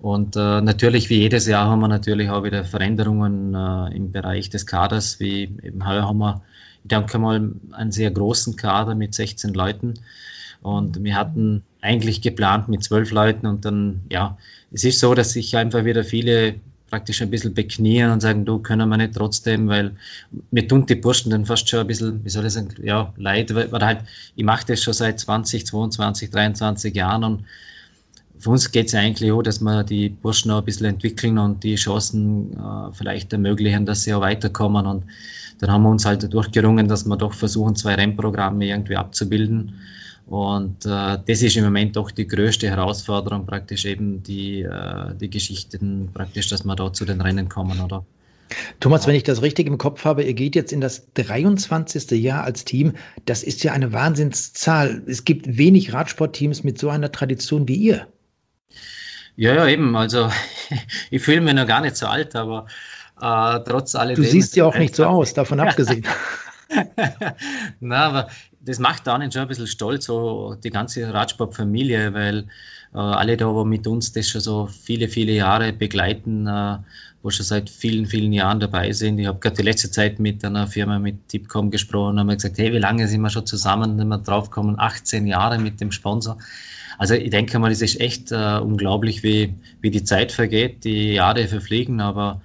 und äh, natürlich, wie jedes Jahr, haben wir natürlich auch wieder Veränderungen äh, im Bereich des Kaders. Wie eben heuer haben wir, ich denke mal, einen sehr großen Kader mit 16 Leuten. Und wir hatten eigentlich geplant mit zwölf Leuten. Und dann, ja, es ist so, dass sich einfach wieder viele praktisch ein bisschen beknien und sagen, du können wir nicht trotzdem, weil mir tun die Burschen dann fast schon ein bisschen, wie soll ich sagen, ja, leid, weil, weil halt, ich mache das schon seit 20, 22, 23 Jahren und für uns geht es eigentlich auch, dass wir die Burschen auch ein bisschen entwickeln und die Chancen äh, vielleicht ermöglichen, dass sie auch weiterkommen. Und dann haben wir uns halt durchgerungen, dass wir doch versuchen, zwei Rennprogramme irgendwie abzubilden. Und äh, das ist im Moment doch die größte Herausforderung, praktisch eben die, äh, die Geschichten, praktisch, dass wir da zu den Rennen kommen, oder? Thomas, wenn ich das richtig im Kopf habe, ihr geht jetzt in das 23. Jahr als Team. Das ist ja eine Wahnsinnszahl. Es gibt wenig Radsportteams mit so einer Tradition wie ihr. Ja, ja, eben. Also ich fühle mich noch gar nicht so alt, aber äh, trotz alledem. Du siehst ja auch nicht so aus, davon abgesehen. Na, aber das macht auch schon ein bisschen stolz, so die ganze Radsportfamilie, weil äh, alle da, wo mit uns das schon so viele, viele Jahre begleiten, äh, wo schon seit vielen, vielen Jahren dabei sind. Ich habe gerade die letzte Zeit mit einer Firma, mit Tipcom gesprochen, und haben gesagt, hey, wie lange sind wir schon zusammen? Und wir draufgekommen, 18 Jahre mit dem Sponsor. Also ich denke mal, es ist echt äh, unglaublich, wie, wie die Zeit vergeht, die Jahre verfliegen, aber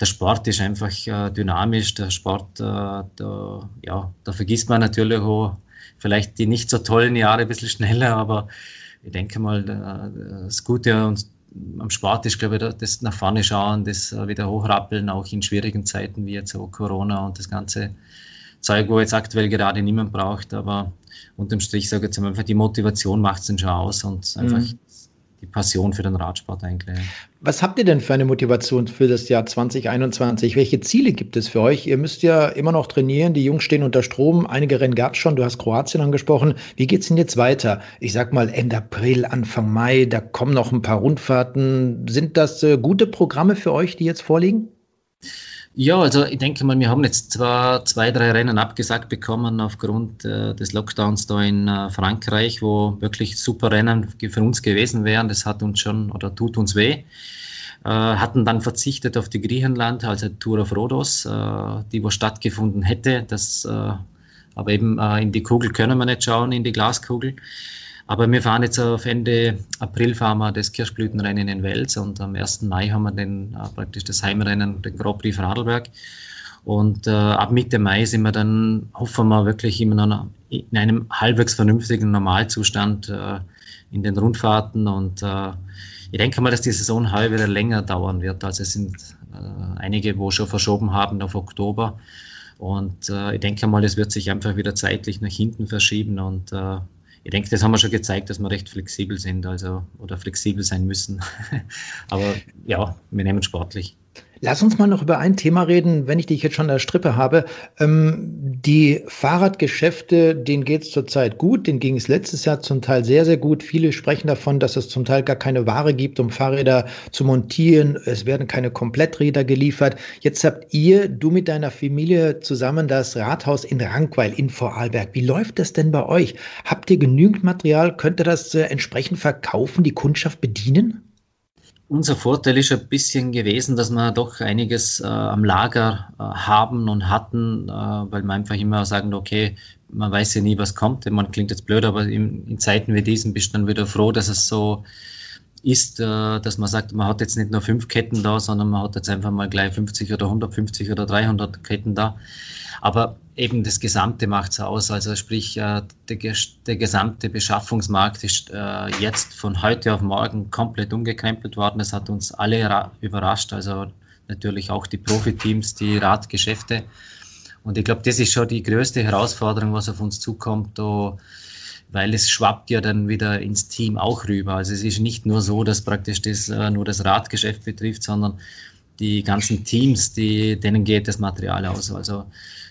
der Sport ist einfach äh, dynamisch, der Sport, äh, da, ja, da vergisst man natürlich auch vielleicht die nicht so tollen Jahre ein bisschen schneller, aber ich denke mal, das Gute am Sport ist, glaube ich, das nach vorne schauen, das wieder hochrappeln, auch in schwierigen Zeiten wie jetzt auch Corona und das ganze Zeug, wo jetzt aktuell gerade niemand braucht, aber unterm Strich sage ich jetzt einfach, die Motivation macht es dann schon aus und einfach mhm die Passion für den Radsport eigentlich. Was habt ihr denn für eine Motivation für das Jahr 2021? Welche Ziele gibt es für euch? Ihr müsst ja immer noch trainieren, die Jungs stehen unter Strom, einige Rennen gab es schon, du hast Kroatien angesprochen. Wie geht es denn jetzt weiter? Ich sag mal Ende April, Anfang Mai, da kommen noch ein paar Rundfahrten. Sind das äh, gute Programme für euch, die jetzt vorliegen? Ja, also ich denke mal, wir haben jetzt zwar zwei, drei Rennen abgesagt bekommen aufgrund äh, des Lockdowns da in äh, Frankreich, wo wirklich super Rennen für uns gewesen wären. Das hat uns schon oder tut uns weh. Äh, hatten dann verzichtet auf die Griechenland, also Tour of Rhodos, äh, die wo stattgefunden hätte. Das, äh, aber eben äh, in die Kugel können wir nicht schauen, in die Glaskugel. Aber wir fahren jetzt auf Ende April fahren wir das Kirschblütenrennen in Wels und am 1. Mai haben wir den, äh, praktisch das Heimrennen, den Grand Prix Radlberg. Und äh, ab Mitte Mai sind wir dann, hoffen wir wirklich immer noch in einem halbwegs vernünftigen Normalzustand äh, in den Rundfahrten. Und äh, ich denke mal, dass die Saison heuer wieder länger dauern wird. Also es sind äh, einige, wo schon verschoben haben auf Oktober. Und äh, ich denke mal, es wird sich einfach wieder zeitlich nach hinten verschieben. Und ich denke, das haben wir schon gezeigt, dass wir recht flexibel sind, also oder flexibel sein müssen. Aber ja, wir nehmen sportlich. Lass uns mal noch über ein Thema reden, wenn ich dich jetzt schon an der Strippe habe. Ähm, die Fahrradgeschäfte, denen geht es zurzeit gut, denen ging es letztes Jahr zum Teil sehr, sehr gut. Viele sprechen davon, dass es zum Teil gar keine Ware gibt, um Fahrräder zu montieren. Es werden keine Kompletträder geliefert. Jetzt habt ihr, du mit deiner Familie zusammen das Rathaus in Rankweil in Vorarlberg. Wie läuft das denn bei euch? Habt ihr genügend Material? Könnt ihr das äh, entsprechend verkaufen, die Kundschaft bedienen? Unser Vorteil ist ein bisschen gewesen, dass wir doch einiges äh, am Lager äh, haben und hatten, äh, weil wir einfach immer sagen, okay, man weiß ja nie, was kommt. Man klingt jetzt blöd, aber in, in Zeiten wie diesen bist du dann wieder froh, dass es so ist, äh, dass man sagt, man hat jetzt nicht nur fünf Ketten da, sondern man hat jetzt einfach mal gleich 50 oder 150 oder 300 Ketten da. Aber eben das Gesamte macht es aus. Also sprich, äh, der, der, gesamte Beschaffungsmarkt ist äh, jetzt von heute auf morgen komplett umgekrempelt worden. Das hat uns alle überrascht. Also natürlich auch die Profiteams, die Radgeschäfte. Und ich glaube, das ist schon die größte Herausforderung, was auf uns zukommt. Da, weil es schwappt ja dann wieder ins Team auch rüber. Also es ist nicht nur so, dass praktisch das äh, nur das Radgeschäft betrifft, sondern die ganzen Teams, die, denen geht das Material aus. Also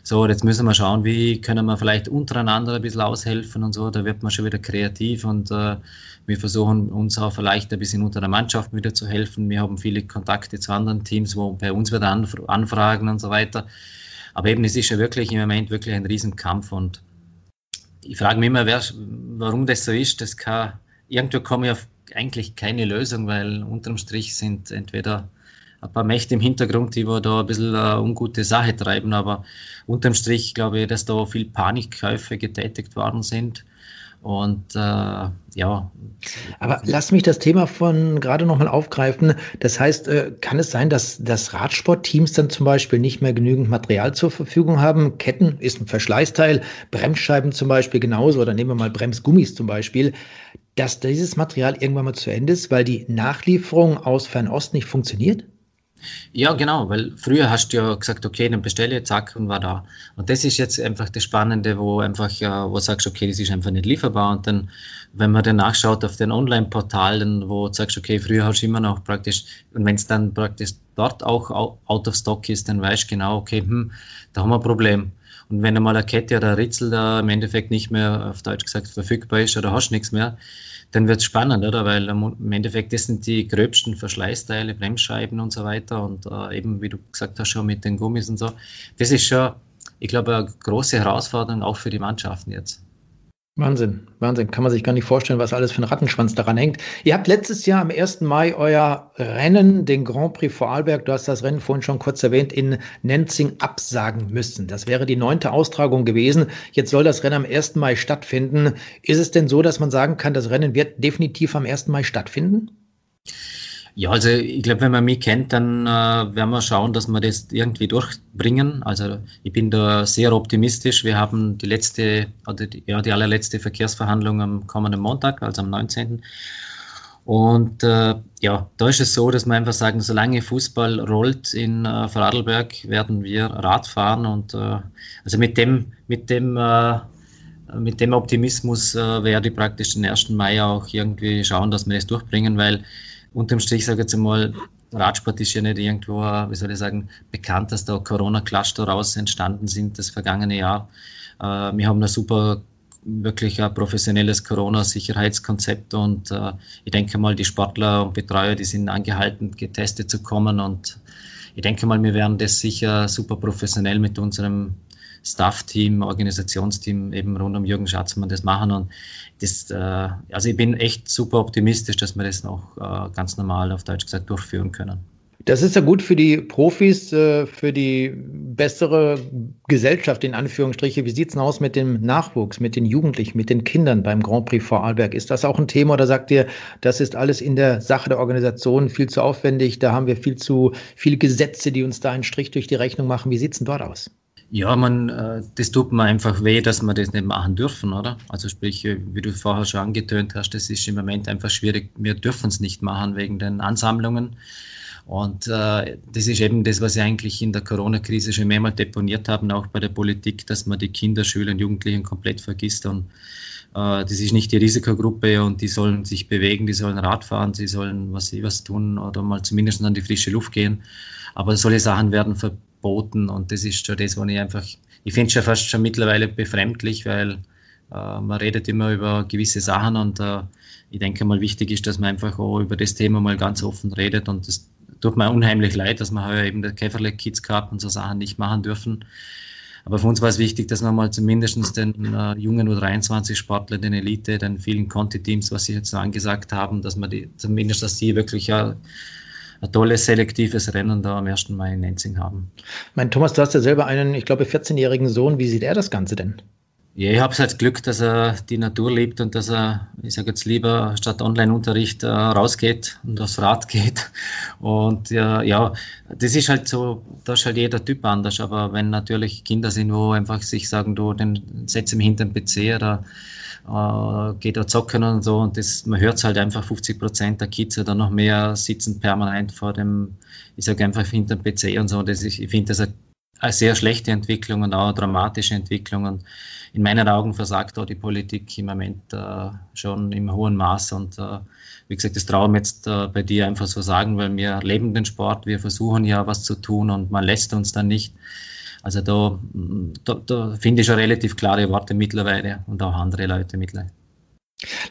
so, jetzt müssen wir schauen, wie können wir vielleicht untereinander ein bisschen aushelfen und so. Da wird man schon wieder kreativ und äh, wir versuchen uns auch vielleicht ein bisschen unter der Mannschaft wieder zu helfen. Wir haben viele Kontakte zu anderen Teams, wo bei uns wieder anf anfragen und so weiter. Aber eben, es ist ja wirklich im Moment wirklich ein Riesenkampf und ich frage mich immer, wer, warum das so ist. Das kann, irgendwo komme ich auf eigentlich keine Lösung, weil unterm Strich sind entweder ein paar Mächte im Hintergrund, die wir da ein bisschen eine ungute Sache treiben. Aber unterm Strich glaube ich, dass da viel Panikkäufe getätigt worden sind. Und äh, ja. Aber lass mich das Thema von gerade nochmal aufgreifen. Das heißt, äh, kann es sein, dass, dass Radsportteams dann zum Beispiel nicht mehr genügend Material zur Verfügung haben? Ketten ist ein Verschleißteil, Bremsscheiben zum Beispiel genauso, oder nehmen wir mal Bremsgummis zum Beispiel, dass dieses Material irgendwann mal zu Ende ist, weil die Nachlieferung aus Fernost nicht funktioniert? Ja, genau, weil früher hast du ja gesagt, okay, dann bestelle ich, zack, und war da. Und das ist jetzt einfach das Spannende, wo einfach, ja, wo sagst, okay, das ist einfach nicht lieferbar. Und dann, wenn man dann nachschaut auf den Online-Portalen, wo du sagst, okay, früher hast du immer noch praktisch, und wenn es dann praktisch dort auch out of stock ist, dann weißt du genau, okay, hm, da haben wir ein Problem. Und wenn einmal eine Kette oder ein Ritzel da im Endeffekt nicht mehr, auf Deutsch gesagt, verfügbar ist oder hast nichts mehr, dann wird es spannend, oder? Weil im Endeffekt, das sind die gröbsten Verschleißteile, Bremsscheiben und so weiter. Und äh, eben, wie du gesagt hast, schon mit den Gummis und so. Das ist schon, ich glaube, eine große Herausforderung auch für die Mannschaften jetzt. Wahnsinn, Wahnsinn. Kann man sich gar nicht vorstellen, was alles für ein Rattenschwanz daran hängt. Ihr habt letztes Jahr am 1. Mai euer Rennen, den Grand Prix Vorarlberg, du hast das Rennen vorhin schon kurz erwähnt, in Nenzing absagen müssen. Das wäre die neunte Austragung gewesen. Jetzt soll das Rennen am 1. Mai stattfinden. Ist es denn so, dass man sagen kann, das Rennen wird definitiv am 1. Mai stattfinden? Ja, also ich glaube, wenn man mich kennt, dann äh, werden wir schauen, dass wir das irgendwie durchbringen. Also ich bin da sehr optimistisch. Wir haben die letzte, oder die, ja, die allerletzte Verkehrsverhandlung am kommenden Montag, also am 19. Und äh, ja, da ist es so, dass wir einfach sagen, solange Fußball rollt in äh, Vorarlberg, werden wir Rad fahren. Und äh, also mit dem, mit dem, äh, mit dem Optimismus äh, werde ich praktisch den 1. Mai auch irgendwie schauen, dass wir das durchbringen, weil unterm Strich, sage ich jetzt einmal, Radsport ist ja nicht irgendwo, wie soll ich sagen, bekannt, dass da Corona-Cluster daraus entstanden sind das vergangene Jahr. Äh, wir haben eine super wirklich ein professionelles Corona-Sicherheitskonzept und äh, ich denke mal, die Sportler und Betreuer, die sind angehalten, getestet zu kommen und ich denke mal, wir werden das sicher super professionell mit unserem Staff-Team, Organisationsteam eben rund um Jürgen Schatzmann das machen und das, äh, also ich bin echt super optimistisch, dass wir das noch äh, ganz normal auf Deutsch gesagt durchführen können. Das ist ja gut für die Profis, äh, für die bessere Gesellschaft in Anführungsstriche. Wie sieht es denn aus mit dem Nachwuchs, mit den Jugendlichen, mit den Kindern beim Grand Prix Vorarlberg? Ist das auch ein Thema oder sagt ihr, das ist alles in der Sache der Organisation viel zu aufwendig? Da haben wir viel zu viele Gesetze, die uns da einen Strich durch die Rechnung machen. Wie sieht es denn dort aus? Ja, man, äh, das tut mir einfach weh, dass wir das nicht machen dürfen, oder? Also sprich, wie du vorher schon angetönt hast, das ist im Moment einfach schwierig. Wir dürfen es nicht machen wegen den Ansammlungen. Und äh, das ist eben das, was wir eigentlich in der Corona-Krise schon mehrmals deponiert haben, auch bei der Politik, dass man die Kinder, Schüler und Jugendlichen komplett vergisst. Und äh, das ist nicht die Risikogruppe und die sollen sich bewegen, die sollen Rad fahren, sie sollen was sie was tun oder mal zumindest an die frische Luft gehen. Aber solche Sachen werden verboten und das ist schon das, was ich einfach, ich finde es schon fast schon mittlerweile befremdlich, weil äh, man redet immer über gewisse Sachen und äh, ich denke mal, wichtig ist, dass man einfach auch über das Thema mal ganz offen redet und das tut mir unheimlich leid, dass wir heuer eben der Käferle Kids Cup und so Sachen nicht machen dürfen. Aber für uns war es wichtig, dass wir mal zumindest den äh, jungen U23-Sportlern, den Elite, den vielen Conti-Teams, was Sie jetzt so angesagt haben, dass wir die, zumindest, dass die wirklich ja, ein tolles selektives Rennen da am 1. Mai in Nenzing haben. Mein Thomas, du hast ja selber einen, ich glaube, 14-jährigen Sohn. Wie sieht er das Ganze denn? Ja, ich habe es halt Glück, dass er die Natur liebt und dass er, ich sage jetzt lieber, statt Online-Unterricht äh, rausgeht und aufs Rad geht. Und ja, ja, das ist halt so, da ist halt jeder Typ anders. Aber wenn natürlich Kinder sind, wo einfach sich sagen, du, den setz im hinteren PC oder äh, geht da zocken und so. Und das, man hört es halt einfach, 50 Prozent der Kids oder noch mehr sitzen permanent vor dem, ich sage einfach hinter dem PC und so. Das ist, ich finde das eine, eine sehr schlechte Entwicklung und auch eine dramatische Entwicklung. Und in meinen Augen versagt auch die Politik im Moment äh, schon im hohen Maß. Und äh, wie gesagt, das traue ich jetzt äh, bei dir einfach so sagen, weil wir leben den Sport, wir versuchen ja was zu tun und man lässt uns dann nicht. Also da, da, da finde ich schon relativ klare Worte mittlerweile und auch andere Leute mittlerweile.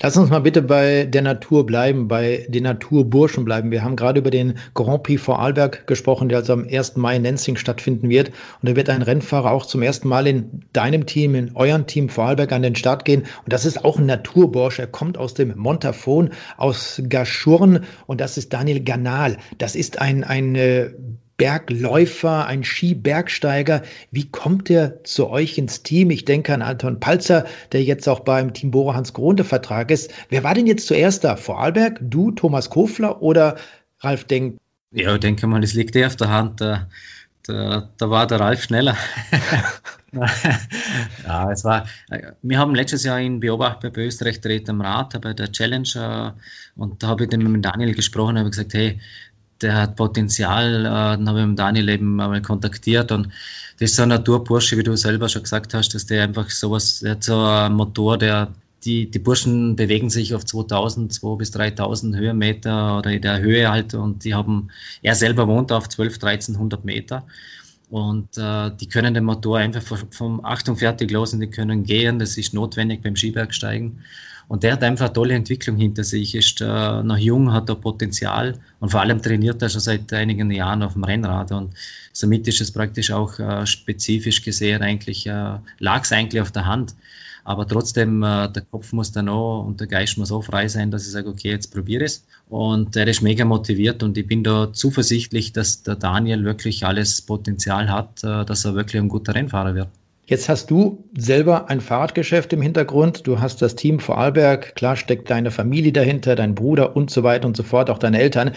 Lass uns mal bitte bei der Natur bleiben, bei den Naturburschen bleiben. Wir haben gerade über den Grand Prix Vorarlberg gesprochen, der also am 1. Mai in Nenzing stattfinden wird. Und da wird ein Rennfahrer auch zum ersten Mal in deinem Team, in eurem Team Vorarlberg an den Start gehen. Und das ist auch ein Naturbursch. Er kommt aus dem Montafon, aus Gaschurn. Und das ist Daniel Ganal. Das ist ein, ein äh, Bergläufer, ein Skibergsteiger. Wie kommt er zu euch ins Team? Ich denke an Anton Palzer, der jetzt auch beim Team Bora Hans Gronde Vertrag ist. Wer war denn jetzt zuerst da? Vorarlberg, du, Thomas Kofler oder Ralf Denk? Ja, ich denke mal, das liegt eh auf der Hand. Da, da, da war der Ralf schneller. ja, es war, wir haben letztes Jahr ihn beobachtet bei Österreich Dreht am Rad, bei der Challenge, und da habe ich mit Daniel gesprochen und habe gesagt, hey, der hat Potenzial. Äh, dann habe ich mit Daniel eben einmal kontaktiert und das ist so ein Naturbursche, wie du selber schon gesagt hast, dass der einfach sowas, der hat so einen Motor, der die, die Burschen bewegen sich auf 2000, 2000 bis 3000 Höhenmeter oder in der Höhe halt und die haben, er selber wohnt auf 12, 1300 Meter und äh, die können den Motor einfach vom Achtung fertig losen, die können gehen, das ist notwendig beim Skibergsteigen und der hat einfach eine tolle Entwicklung hinter sich, ist äh, noch jung, hat da Potenzial und vor allem trainiert er schon seit einigen Jahren auf dem Rennrad. Und somit ist es praktisch auch äh, spezifisch gesehen eigentlich, äh, lag es eigentlich auf der Hand. Aber trotzdem, äh, der Kopf muss dann auch und der Geist muss auch frei sein, dass ich sage, okay, jetzt probiere es. Und er ist mega motiviert und ich bin da zuversichtlich, dass der Daniel wirklich alles Potenzial hat, äh, dass er wirklich ein guter Rennfahrer wird. Jetzt hast du selber ein Fahrradgeschäft im Hintergrund. Du hast das Team Vorarlberg. Klar steckt deine Familie dahinter, dein Bruder und so weiter und so fort, auch deine Eltern.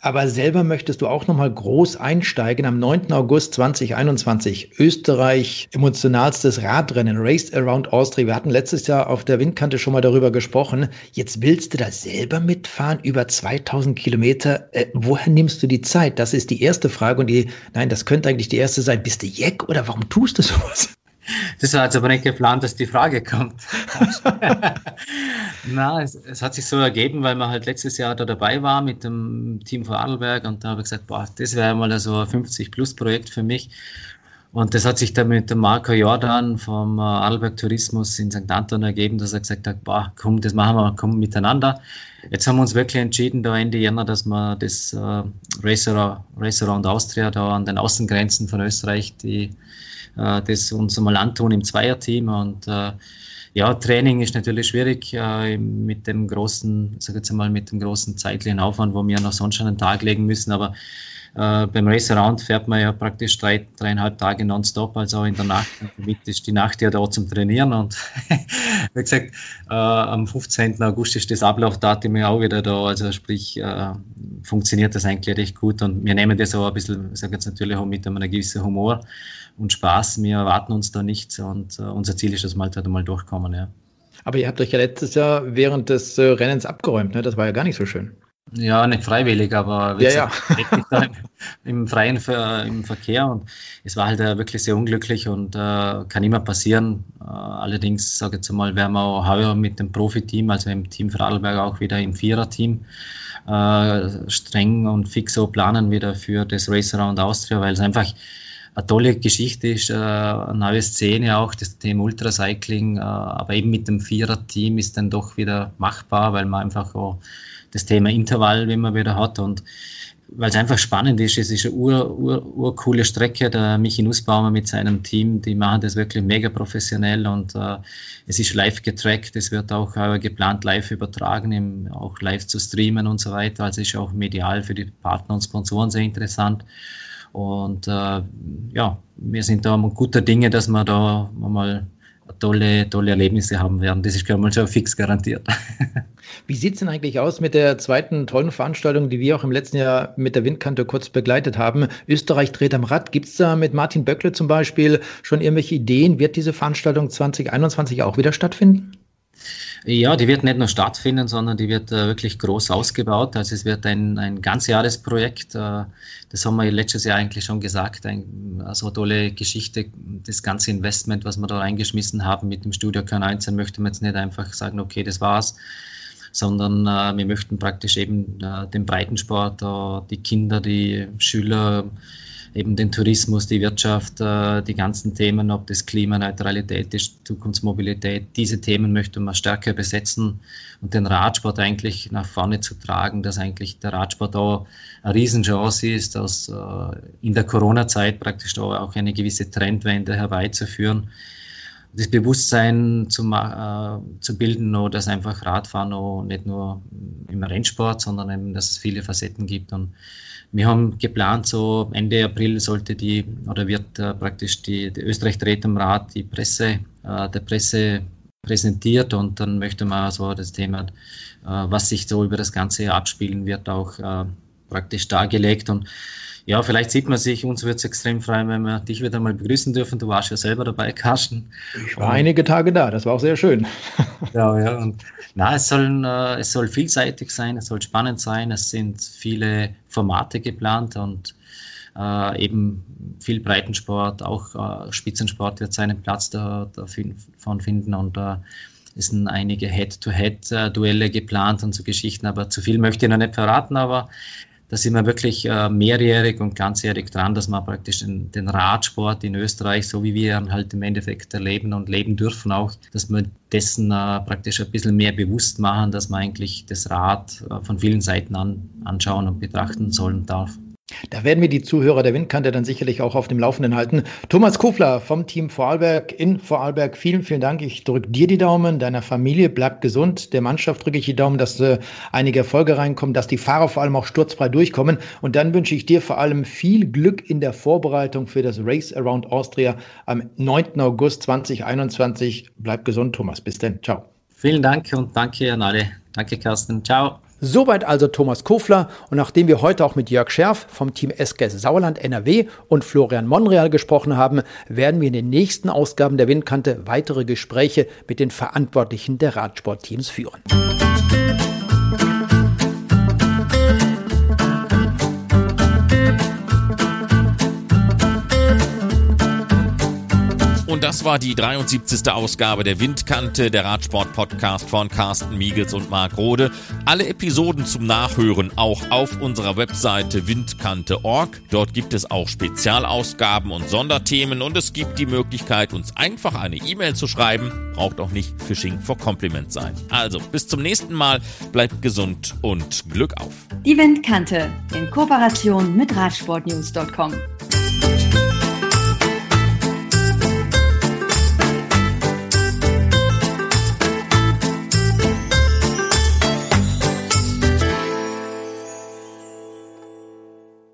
Aber selber möchtest du auch nochmal groß einsteigen. Am 9. August 2021 Österreich emotionalstes Radrennen, Race Around Austria. Wir hatten letztes Jahr auf der Windkante schon mal darüber gesprochen. Jetzt willst du da selber mitfahren, über 2000 Kilometer. Äh, woher nimmst du die Zeit? Das ist die erste Frage. Und die, nein, das könnte eigentlich die erste sein. Bist du Jeck oder warum tust du sowas? Das war jetzt aber nicht geplant, dass die Frage kommt. Na, es, es, hat sich so ergeben, weil man halt letztes Jahr da dabei war mit dem Team von Adelberg und da habe ich gesagt, boah, das wäre mal so ein 50-Plus-Projekt für mich. Und das hat sich dann mit dem Marco Jordan vom äh, Adelberg Tourismus in St. Anton ergeben, dass er gesagt hat, boah, komm, das machen wir, komm miteinander. Jetzt haben wir uns wirklich entschieden, da Ende Jänner, dass wir das äh, Racer, Racer Around Austria da an den Außengrenzen von Österreich, die das uns mal antun im Zweierteam. Und äh, ja, Training ist natürlich schwierig äh, mit dem großen, sag jetzt mal, mit dem großen zeitlichen Aufwand, wo wir noch sonst schon einen Tag legen müssen, aber äh, beim Race Around fährt man ja praktisch drei, dreieinhalb Tage nonstop, also in der Nacht. Damit ist die Nacht ja da zum Trainieren. Und wie gesagt, äh, am 15. August ist das Ablaufdatum ja auch wieder da. Also sprich, äh, funktioniert das eigentlich recht gut. Und wir nehmen das auch ein bisschen, ich sage jetzt natürlich auch mit einem gewissen Humor und Spaß. Wir erwarten uns da nichts und äh, unser Ziel ist, dass wir halt einmal durchkommen. Ja. Aber ihr habt euch ja letztes Jahr während des äh, Rennens abgeräumt, ne? das war ja gar nicht so schön. Ja, nicht freiwillig, aber ja, ja. im freien Ver im Verkehr und es war halt äh, wirklich sehr unglücklich und äh, kann immer passieren. Äh, allerdings, sage ich jetzt mal, werden wir auch heuer mit dem Profiteam, also im Team Vorarlberg auch wieder im Viererteam äh, streng und fix so planen wieder für das Race Around Austria, weil es einfach eine tolle Geschichte ist, äh, eine neue Szene auch, das Thema Ultracycling, äh, aber eben mit dem Vierer-Team ist dann doch wieder machbar, weil man einfach auch das Thema Intervall, wenn man wieder hat. Und weil es einfach spannend ist, es ist eine ur, ur, urcoole Strecke, der Michi Nussbaumer mit seinem Team, die machen das wirklich mega professionell und äh, es ist live getrackt, es wird auch äh, geplant live übertragen, im, auch live zu streamen und so weiter, also ist auch medial für die Partner und Sponsoren sehr interessant. Und äh, ja, wir sind da guter Dinge, dass wir da mal tolle, tolle Erlebnisse haben werden. Das ist, glaube ich, schon fix garantiert. Wie sieht es denn eigentlich aus mit der zweiten tollen Veranstaltung, die wir auch im letzten Jahr mit der Windkante kurz begleitet haben? Österreich dreht am Rad. Gibt es da mit Martin Böckle zum Beispiel schon irgendwelche Ideen? Wird diese Veranstaltung 2021 auch wieder stattfinden? Ja, die wird nicht nur stattfinden, sondern die wird äh, wirklich groß ausgebaut. Also es wird ein, ein Ganzjahresprojekt. Äh, das haben wir letztes Jahr eigentlich schon gesagt. Ein, so also tolle Geschichte. Das ganze Investment, was wir da reingeschmissen haben mit dem Studio K19, möchte man jetzt nicht einfach sagen, okay, das war's sondern äh, wir möchten praktisch eben äh, den Breitensport, äh, die Kinder, die Schüler, eben den Tourismus, die Wirtschaft, äh, die ganzen Themen, ob das Klimaneutralität ist, Zukunftsmobilität, diese Themen möchte man stärker besetzen und den Radsport eigentlich nach vorne zu tragen, dass eigentlich der Radsport auch eine Riesenchance ist, dass äh, in der Corona-Zeit praktisch auch eine gewisse Trendwende herbeizuführen das Bewusstsein zu, äh, zu bilden, noch, dass einfach Radfahren noch nicht nur im Rennsport, sondern eben, dass es viele Facetten gibt. Und wir haben geplant, so Ende April sollte die oder wird äh, praktisch die, die Österreich dreht am Rad die Presse, äh, der Presse präsentiert und dann möchte man so das Thema, äh, was sich so über das Ganze abspielen wird, auch äh, praktisch dargelegt und ja, vielleicht sieht man sich, uns wird es extrem freuen, wenn wir dich wieder mal begrüßen dürfen. Du warst ja selber dabei, Carsten. Ich war einige Tage da, das war auch sehr schön. ja, ja, und na, es soll, äh, es soll vielseitig sein, es soll spannend sein, es sind viele Formate geplant und äh, eben viel Breitensport, auch äh, Spitzensport wird seinen Platz da, davon finden und äh, es sind einige Head-to-Head-Duelle geplant und so Geschichten, aber zu viel möchte ich noch nicht verraten, aber da sind wir wirklich äh, mehrjährig und ganzjährig dran, dass wir praktisch den, den, Radsport in Österreich, so wie wir ihn halt im Endeffekt erleben und leben dürfen auch, dass wir dessen äh, praktisch ein bisschen mehr bewusst machen, dass man eigentlich das Rad äh, von vielen Seiten an, anschauen und betrachten sollen darf. Da werden wir die Zuhörer der Windkante dann sicherlich auch auf dem Laufenden halten. Thomas Kofler vom Team Vorarlberg in Vorarlberg, vielen, vielen Dank. Ich drücke dir die Daumen, deiner Familie bleibt gesund, der Mannschaft drücke ich die Daumen, dass äh, einige Erfolge reinkommen, dass die Fahrer vor allem auch sturzfrei durchkommen. Und dann wünsche ich dir vor allem viel Glück in der Vorbereitung für das Race Around Austria am 9. August 2021. Bleib gesund, Thomas. Bis dann. Ciao. Vielen Dank und danke an alle. Danke, Carsten. Ciao. Soweit also Thomas Kofler und nachdem wir heute auch mit Jörg Scherf vom Team SKS Sauerland NRW und Florian Monreal gesprochen haben, werden wir in den nächsten Ausgaben der Windkante weitere Gespräche mit den Verantwortlichen der Radsportteams führen. Und das war die 73. Ausgabe der Windkante, der Radsport-Podcast von Carsten Miegels und Marc Rode. Alle Episoden zum Nachhören auch auf unserer Webseite windkante.org. Dort gibt es auch Spezialausgaben und Sonderthemen und es gibt die Möglichkeit, uns einfach eine E-Mail zu schreiben. Braucht auch nicht Phishing for Compliment sein. Also, bis zum nächsten Mal. Bleibt gesund und Glück auf. Die Windkante in Kooperation mit Radsportnews.com.